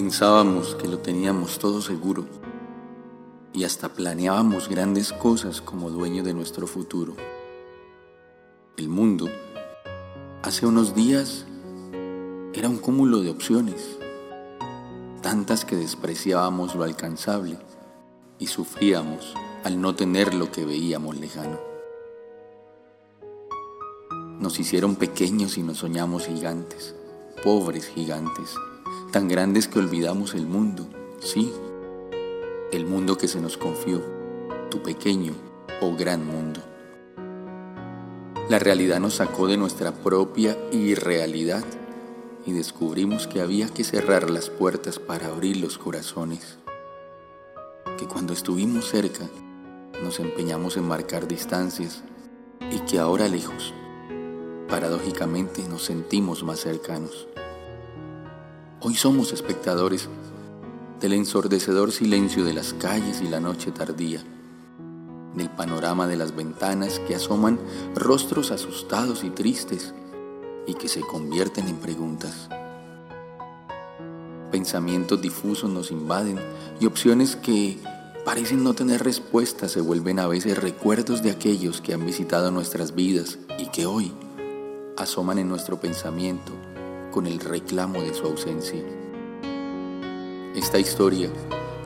Pensábamos que lo teníamos todo seguro y hasta planeábamos grandes cosas como dueño de nuestro futuro. El mundo, hace unos días, era un cúmulo de opciones, tantas que despreciábamos lo alcanzable y sufríamos al no tener lo que veíamos lejano. Nos hicieron pequeños y nos soñamos gigantes, pobres gigantes, tan grandes que olvidamos el mundo, sí, el mundo que se nos confió, tu pequeño o gran mundo. La realidad nos sacó de nuestra propia irrealidad y descubrimos que había que cerrar las puertas para abrir los corazones. Que cuando estuvimos cerca nos empeñamos en marcar distancias y que ahora lejos paradójicamente nos sentimos más cercanos. Hoy somos espectadores del ensordecedor silencio de las calles y la noche tardía, del panorama de las ventanas que asoman rostros asustados y tristes y que se convierten en preguntas. Pensamientos difusos nos invaden y opciones que parecen no tener respuesta se vuelven a veces recuerdos de aquellos que han visitado nuestras vidas y que hoy asoman en nuestro pensamiento con el reclamo de su ausencia. Esta historia,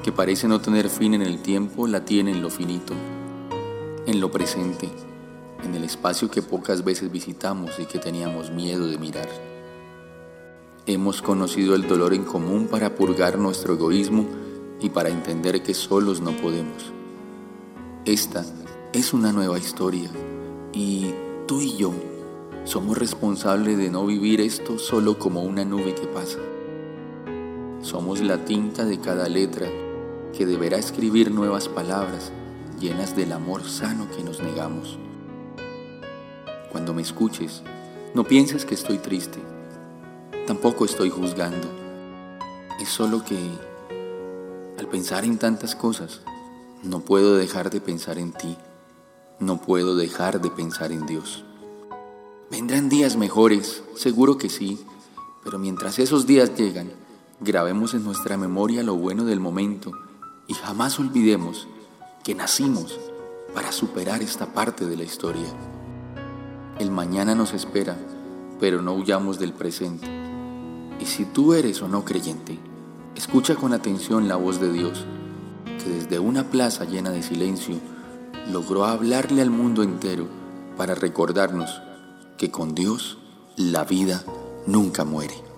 que parece no tener fin en el tiempo, la tiene en lo finito, en lo presente, en el espacio que pocas veces visitamos y que teníamos miedo de mirar. Hemos conocido el dolor en común para purgar nuestro egoísmo y para entender que solos no podemos. Esta es una nueva historia y tú y yo somos responsables de no vivir esto solo como una nube que pasa. Somos la tinta de cada letra que deberá escribir nuevas palabras llenas del amor sano que nos negamos. Cuando me escuches, no pienses que estoy triste. Tampoco estoy juzgando. Es solo que, al pensar en tantas cosas, no puedo dejar de pensar en ti. No puedo dejar de pensar en Dios. Vendrán días mejores, seguro que sí, pero mientras esos días llegan, grabemos en nuestra memoria lo bueno del momento y jamás olvidemos que nacimos para superar esta parte de la historia. El mañana nos espera, pero no huyamos del presente. Y si tú eres o no creyente, escucha con atención la voz de Dios, que desde una plaza llena de silencio logró hablarle al mundo entero para recordarnos que con Dios la vida nunca muere.